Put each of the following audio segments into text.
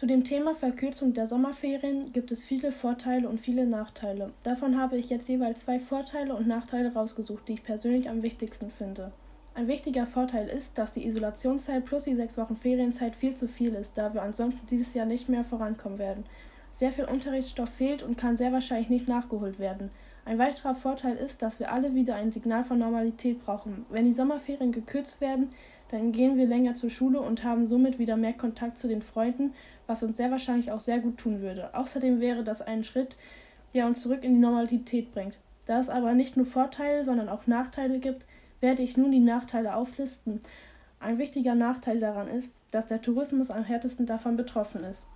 Zu dem Thema Verkürzung der Sommerferien gibt es viele Vorteile und viele Nachteile. Davon habe ich jetzt jeweils zwei Vorteile und Nachteile rausgesucht, die ich persönlich am wichtigsten finde. Ein wichtiger Vorteil ist, dass die Isolationszeit plus die sechs Wochen Ferienzeit viel zu viel ist, da wir ansonsten dieses Jahr nicht mehr vorankommen werden. Sehr viel Unterrichtsstoff fehlt und kann sehr wahrscheinlich nicht nachgeholt werden. Ein weiterer Vorteil ist, dass wir alle wieder ein Signal von Normalität brauchen. Wenn die Sommerferien gekürzt werden, dann gehen wir länger zur Schule und haben somit wieder mehr Kontakt zu den Freunden, was uns sehr wahrscheinlich auch sehr gut tun würde. Außerdem wäre das ein Schritt, der uns zurück in die Normalität bringt. Da es aber nicht nur Vorteile, sondern auch Nachteile gibt, werde ich nun die Nachteile auflisten. Ein wichtiger Nachteil daran ist, dass der Tourismus am härtesten davon betroffen ist.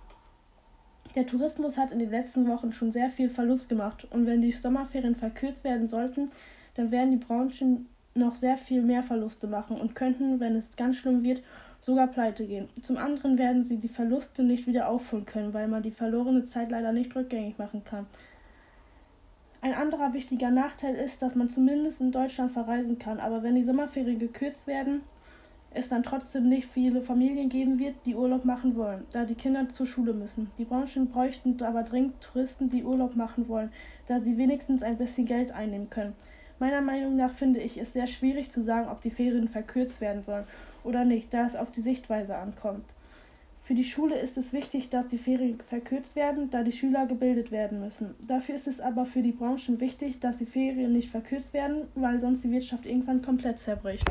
Der Tourismus hat in den letzten Wochen schon sehr viel Verlust gemacht und wenn die Sommerferien verkürzt werden sollten, dann werden die Branchen noch sehr viel mehr Verluste machen und könnten, wenn es ganz schlimm wird, sogar pleite gehen. Zum anderen werden sie die Verluste nicht wieder aufholen können, weil man die verlorene Zeit leider nicht rückgängig machen kann. Ein anderer wichtiger Nachteil ist, dass man zumindest in Deutschland verreisen kann, aber wenn die Sommerferien gekürzt werden, es dann trotzdem nicht viele Familien geben wird, die Urlaub machen wollen, da die Kinder zur Schule müssen. Die Branchen bräuchten aber dringend Touristen, die Urlaub machen wollen, da sie wenigstens ein bisschen Geld einnehmen können. Meiner Meinung nach finde ich es sehr schwierig zu sagen, ob die Ferien verkürzt werden sollen oder nicht, da es auf die Sichtweise ankommt. Für die Schule ist es wichtig, dass die Ferien verkürzt werden, da die Schüler gebildet werden müssen. Dafür ist es aber für die Branchen wichtig, dass die Ferien nicht verkürzt werden, weil sonst die Wirtschaft irgendwann komplett zerbricht.